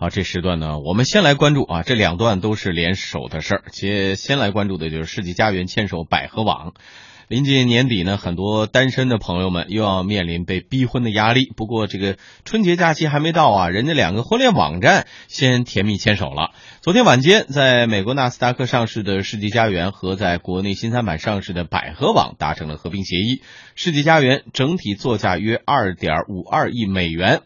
好，这时段呢，我们先来关注啊，这两段都是联手的事儿。且先来关注的就是世纪佳缘牵手百合网。临近年底呢，很多单身的朋友们又要面临被逼婚的压力。不过这个春节假期还没到啊，人家两个婚恋网站先甜蜜牵手了。昨天晚间，在美国纳斯达克上市的世纪佳缘和在国内新三板上市的百合网达成了合并协议。世纪佳缘整体作价约二点五二亿美元。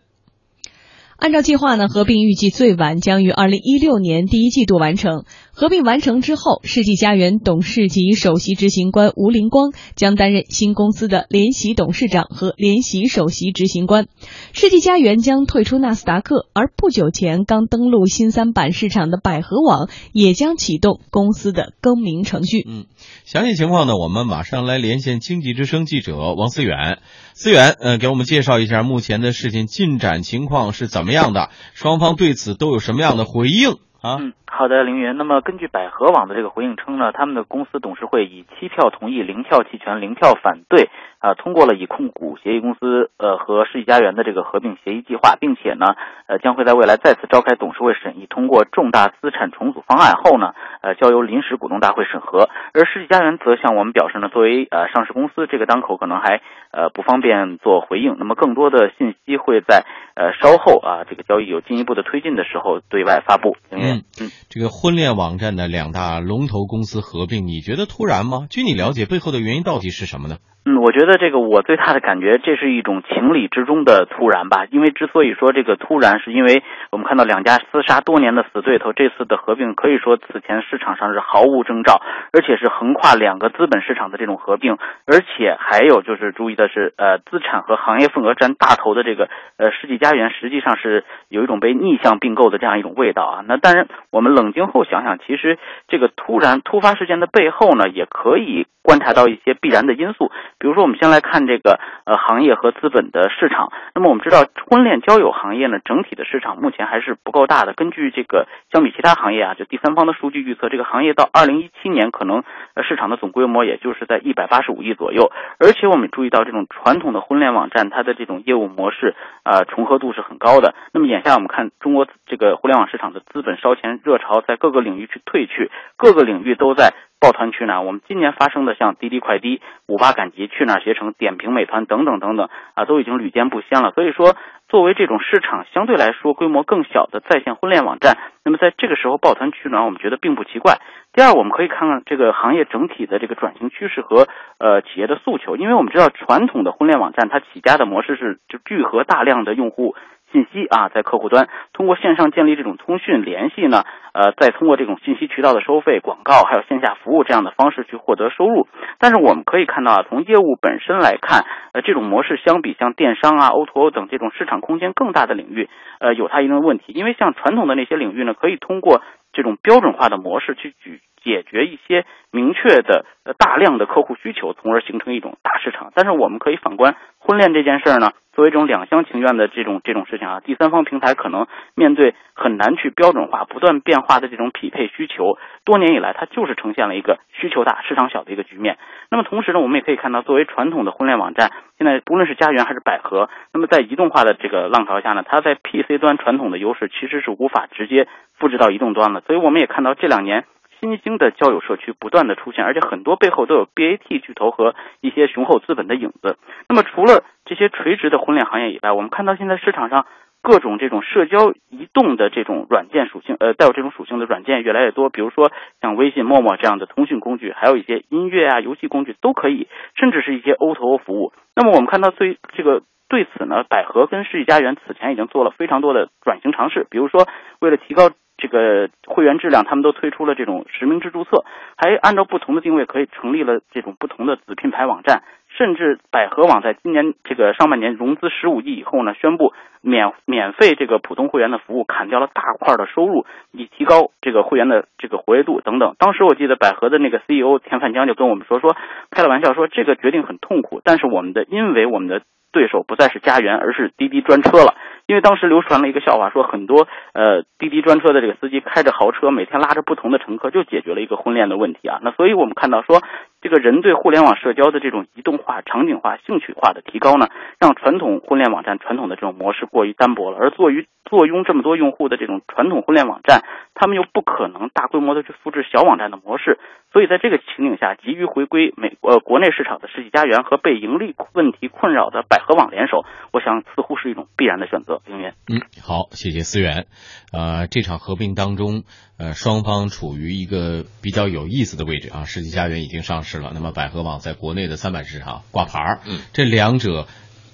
按照计划呢，合并预计最晚将于二零一六年第一季度完成。合并完成之后，世纪佳缘董事及首席执行官吴林光将担任新公司的联席董事长和联席首席执行官。世纪佳缘将退出纳斯达克，而不久前刚登陆新三板市场的百合网也将启动公司的更名程序。嗯，详细情况呢，我们马上来连线经济之声记者王思远。思远，呃，给我们介绍一下目前的事情进展情况是怎么样的？双方对此都有什么样的回应嗯。好的，凌云。那么根据百合网的这个回应称呢，他们的公司董事会以七票同意、零票弃权、零票反对，啊，通过了以控股协议公司呃和世纪佳缘的这个合并协议计划，并且呢，呃，将会在未来再次召开董事会审议，通过重大资产重组方案后呢，呃，交由临时股东大会审核。而世纪佳缘则向我们表示呢，作为呃上市公司，这个当口可能还呃不方便做回应。那么更多的信息会在呃稍后啊这个交易有进一步的推进的时候对外发布。嗯嗯。这个婚恋网站的两大龙头公司合并，你觉得突然吗？据你了解，背后的原因到底是什么呢？嗯，我觉得这个我最大的感觉，这是一种情理之中的突然吧。因为之所以说这个突然，是因为我们看到两家厮杀多年的死对头，这次的合并可以说此前市场上是毫无征兆，而且是横跨两个资本市场的这种合并，而且还有就是注意的是，呃，资产和行业份额占大头的这个呃世纪佳缘，实际上是有一种被逆向并购的这样一种味道啊。那当然，我们冷静后想想，其实这个突然突发事件的背后呢，也可以观察到一些必然的因素。比如说，我们先来看这个呃行业和资本的市场。那么我们知道，婚恋交友行业呢，整体的市场目前还是不够大的。根据这个相比其他行业啊，就第三方的数据预测，这个行业到二零一七年可能呃市场的总规模也就是在一百八十五亿左右。而且我们注意到，这种传统的婚恋网站，它的这种业务模式啊重合度是很高的。那么眼下我们看中国这个互联网市场的资本烧钱热潮，在各个领域去退去，各个领域都在。抱团取暖，我们今年发生的像滴滴快滴、五八赶集、去哪儿携程、点评美团等等等等啊，都已经屡见不鲜了。所以说，作为这种市场相对来说规模更小的在线婚恋网站，那么在这个时候抱团取暖，我们觉得并不奇怪。第二，我们可以看看这个行业整体的这个转型趋势和呃企业的诉求，因为我们知道传统的婚恋网站它起家的模式是就聚合大量的用户。信息啊，在客户端通过线上建立这种通讯联系呢，呃，再通过这种信息渠道的收费、广告，还有线下服务这样的方式去获得收入。但是我们可以看到啊，从业务本身来看，呃，这种模式相比像电商啊、O2O 等这种市场空间更大的领域，呃，有它一定的问题。因为像传统的那些领域呢，可以通过这种标准化的模式去举解决一些明确的呃大量的客户需求，从而形成一种大市场。但是我们可以反观婚恋这件事儿呢？作为一种两厢情愿的这种这种事情啊，第三方平台可能面对很难去标准化、不断变化的这种匹配需求，多年以来它就是呈现了一个需求大、市场小的一个局面。那么同时呢，我们也可以看到，作为传统的婚恋网站，现在不论是家园还是百合，那么在移动化的这个浪潮下呢，它在 PC 端传统的优势其实是无法直接复制到移动端的。所以我们也看到这两年。新兴的交友社区不断的出现，而且很多背后都有 BAT 巨头和一些雄厚资本的影子。那么除了这些垂直的婚恋行业以外，我们看到现在市场上各种这种社交移动的这种软件属性，呃，带有这种属性的软件越来越多。比如说像微信、陌陌这样的通讯工具，还有一些音乐啊、游戏工具都可以，甚至是一些 O2O 服务。那么我们看到对这个对此呢，百合跟世纪佳缘此前已经做了非常多的转型尝试，比如说为了提高。这个会员质量，他们都推出了这种实名制注册，还按照不同的定位，可以成立了这种不同的子品牌网站。甚至百合网在今年这个上半年融资十五亿以后呢，宣布免免费这个普通会员的服务，砍掉了大块的收入，以提高这个会员的这个活跃度等等。当时我记得百合的那个 CEO 田范江就跟我们说，说开了玩笑说这个决定很痛苦，但是我们的因为我们的对手不再是家园，而是滴滴专车了。因为当时流传了一个笑话，说很多呃滴滴专车的这个司机开着豪车，每天拉着不同的乘客，就解决了一个婚恋的问题啊。那所以我们看到说，这个人对互联网社交的这种移动化、场景化、兴趣化的提高呢，让传统婚恋网站传统的这种模式过于单薄了，而作于坐拥这么多用户的这种传统婚恋网站，他们又不可能大规模的去复制小网站的模式，所以在这个情景下，急于回归美呃国内市场的世纪佳缘和被盈利问题困扰的百合网联手，我想似乎是一种必然的选择。凌云，嗯，好，谢谢思源。呃，这场合并当中，呃，双方处于一个比较有意思的位置啊。世纪佳缘已经上市了，那么百合网在国内的三板市场挂牌儿，嗯，这两者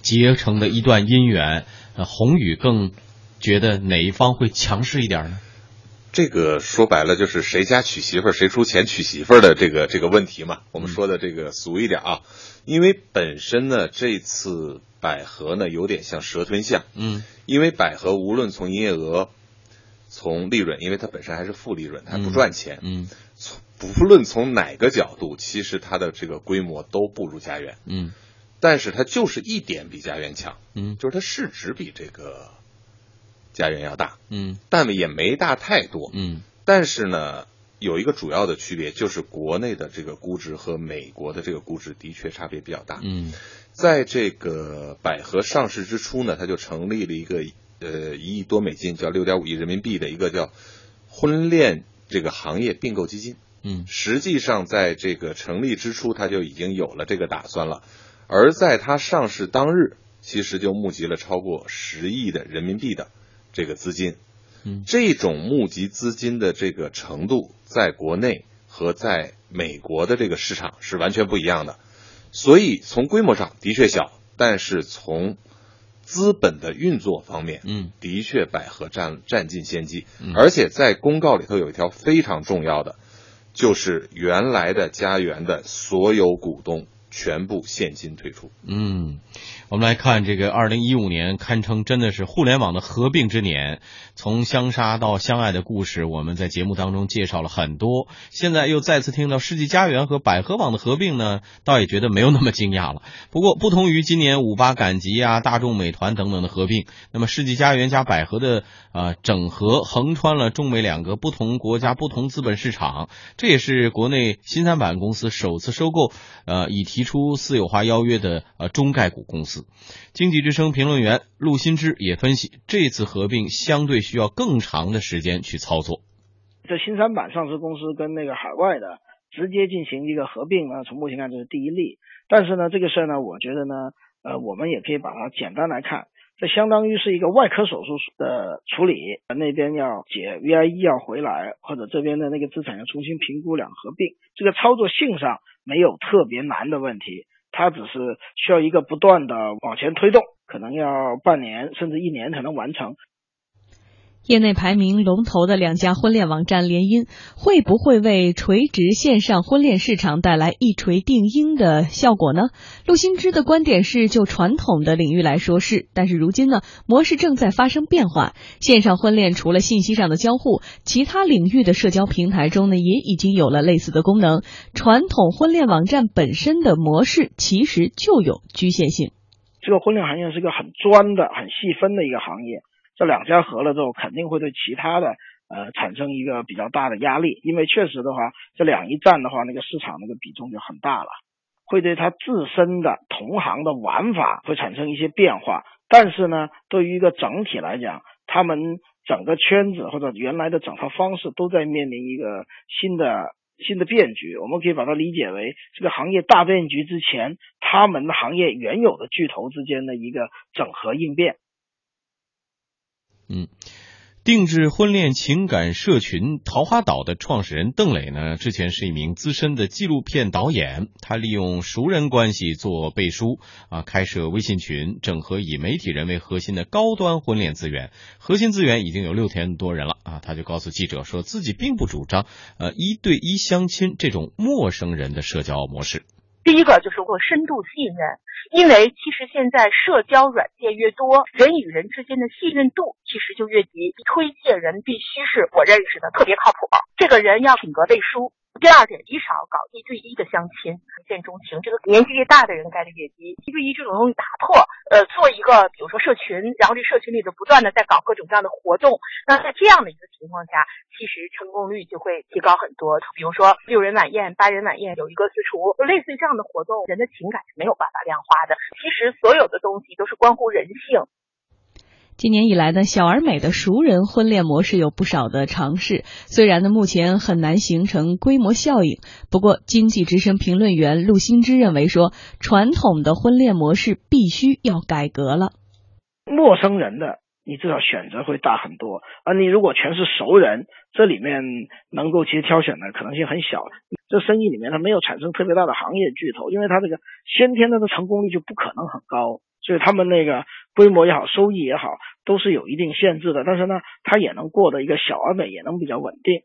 结成的一段姻缘，呃，宏宇更觉得哪一方会强势一点呢？这个说白了就是谁家娶媳妇儿谁出钱娶媳妇儿的这个这个问题嘛。我们说的这个俗一点啊，因为本身呢，这次百合呢有点像蛇吞象，嗯。因为百合无论从营业额、从利润，因为它本身还是负利润，它不赚钱，嗯从不论从哪个角度，其实它的这个规模都不如家园，嗯。但是它就是一点比家园强，嗯。就是它市值比这个家园要大，嗯但也没大太多，嗯但是呢，有一个主要的区别，就是国内的这个估值和美国的这个估值的确差别比较大。嗯在这个百合上市之初呢，它就成立了一个呃一亿多美金，叫六点五亿人民币的一个叫婚恋这个行业并购基金。嗯实际上，在这个成立之初，它就已经有了这个打算了。而在它上市当日，其实就募集了超过十亿的人民币的这个资金。嗯这种募集资金的这个程度，在国内和在美国的这个市场是完全不一样的。所以从规模上的确小，但是从资本的运作方面，嗯的确百合占占尽先机嗯。而且在公告里头有一条非常重要的，就是原来的家园的所有股东全部现金退出。嗯，我们来看这个二零一五年，堪称真的是互联网的合并之年。从相杀到相爱的故事，我们在节目当中介绍了很多。现在又再次听到世纪佳缘和百合网的合并呢，倒也觉得没有那么惊讶了。不过，不同于今年五八赶集啊、大众美团等等的合并，那么世纪佳缘加百合的呃整合，横穿了中美两个不同国家、不同资本市场，这也是国内新三板公司首次收购呃以提提出私有化邀约的呃中概股公司。经济之声评论员陆新之也分析，这次合并相对需要更长的时间去操作。这新三板上市公司跟那个海外的直接进行一个合并呢，从目前看这是第一例。但是呢，这个事儿呢，我觉得呢，呃，我们也可以把它简单来看，这相当于是一个外科手术的处理，那边要解 VIE 要回来，或者这边的那个资产要重新评估两合并，这个操作性上没有特别难的问题，它只是需要一个不断的往前推动，可能要半年甚至一年才能完成。业内排名龙头的两家婚恋网站联姻，会不会为垂直线上婚恋市场带来一锤定音的效果呢？陆新之的观点是，就传统的领域来说是，但是如今呢，模式正在发生变化。线上婚恋除了信息上的交互，其他领域的社交平台中呢，也已经有了类似的功能。传统婚恋网站本身的模式其实就有局限性。这个婚恋行业是一个很专的、很细分的一个行业。这两家合了之后，肯定会对其他的呃产生一个比较大的压力，因为确实的话，这两一站的话，那个市场那个比重就很大了，会对它自身的同行的玩法会产生一些变化。但是呢，对于一个整体来讲，他们整个圈子或者原来的整套方式都在面临一个新的新的变局。我们可以把它理解为这个行业大变局之前，他们行业原有的巨头之间的一个整合应变。嗯，定制婚恋情感社群桃花岛的创始人邓磊呢，之前是一名资深的纪录片导演，他利用熟人关系做背书啊，开设微信群，整合以媒体人为核心的高端婚恋资源，核心资源已经有六千多人了啊，他就告诉记者说自己并不主张呃一对一相亲这种陌生人的社交模式。第一个就是我深度信任，因为其实现在社交软件越多，人与人之间的信任度其实就越低。推荐人必须是我认识的，特别靠谱，这个人要品格背书。第二点，极少搞一对一的相亲，一见钟情，这个年纪越大的人概率越低。一对一这种东西打破，呃，做一个比如说社群，然后这社群里头不断的在搞各种各样的活动，那在这样的一个情况下，其实成功率就会提高很多。比如说六人晚宴、八人晚宴，有一个私厨，就类似于这样的活动，人的情感是没有办法量化的。其实所有的东西都是关乎人性。今年以来呢，小而美的熟人婚恋模式有不少的尝试，虽然呢目前很难形成规模效应，不过经济之声评论员陆新之认为说，传统的婚恋模式必须要改革了。陌生人的，你至少选择会大很多，而你如果全是熟人，这里面能够其实挑选的可能性很小。这生意里面它没有产生特别大的行业巨头，因为它这个先天的成功率就不可能很高。所以他们那个规模也好，收益也好，都是有一定限制的。但是呢，它也能过得一个小而美，也能比较稳定。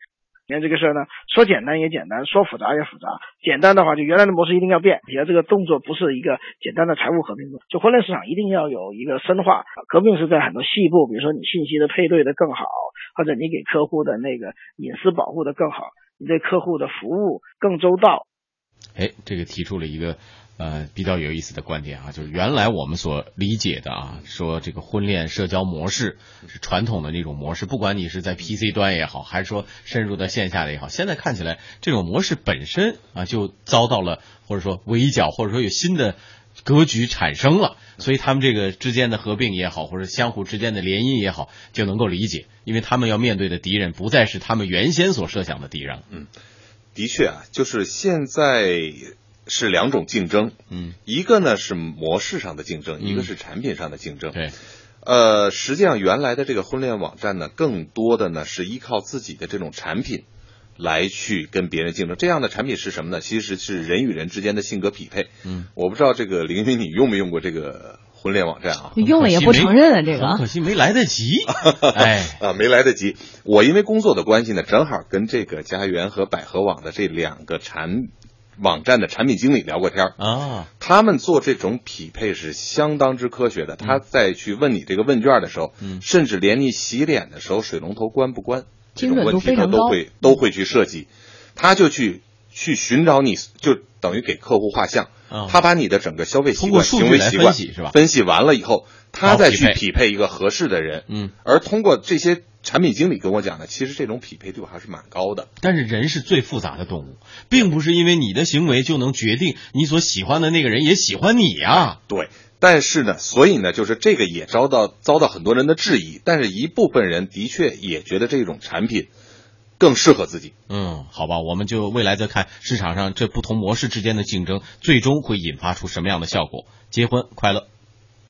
你看这个事儿呢，说简单也简单，说复杂也复杂。简单的话，就原来的模式一定要变。你看这个动作不是一个简单的财务合并，就婚恋市场一定要有一个深化合并，是在很多细部，比如说你信息的配对的更好，或者你给客户的那个隐私保护的更好，你对客户的服务更周到。哎，这个提出了一个。呃，比较有意思的观点啊，就是原来我们所理解的啊，说这个婚恋社交模式是传统的那种模式，不管你是在 PC 端也好，还是说深入到线下的也好，现在看起来这种模式本身啊就遭到了或者说围剿，或者说有新的格局产生了，所以他们这个之间的合并也好，或者相互之间的联姻也好，就能够理解，因为他们要面对的敌人不再是他们原先所设想的敌人。嗯，的确啊，就是现在。是两种竞争，嗯，一个呢是模式上的竞争，一个是产品上的竞争。对，呃，实际上原来的这个婚恋网站呢，更多的呢是依靠自己的这种产品来去跟别人竞争。这样的产品是什么呢？其实是人与人之间的性格匹配。嗯，我不知道这个凌云你用没用过这个婚恋网站啊？用了也不承认啊，这个可惜没来得及。哎啊，没来得及。我因为工作的关系呢，正好跟这个家园和百合网的这两个产。网站的产品经理聊过天啊，他们做这种匹配是相当之科学的。他在去问你这个问卷的时候，嗯，甚至连你洗脸的时候水龙头关不关这种问题，他都会都会去设计。他就去去寻找你，就等于给客户画像。他把你的整个消费习惯、行为习惯？分析完了以后，他再去匹配一个合适的人。嗯，而通过这些。产品经理跟我讲的，其实这种匹配度还是蛮高的。但是人是最复杂的动物，并不是因为你的行为就能决定你所喜欢的那个人也喜欢你呀。对，但是呢，所以呢，就是这个也遭到遭到很多人的质疑。但是一部分人的确也觉得这种产品更适合自己。嗯，好吧，我们就未来再看市场上这不同模式之间的竞争，最终会引发出什么样的效果。结婚快乐。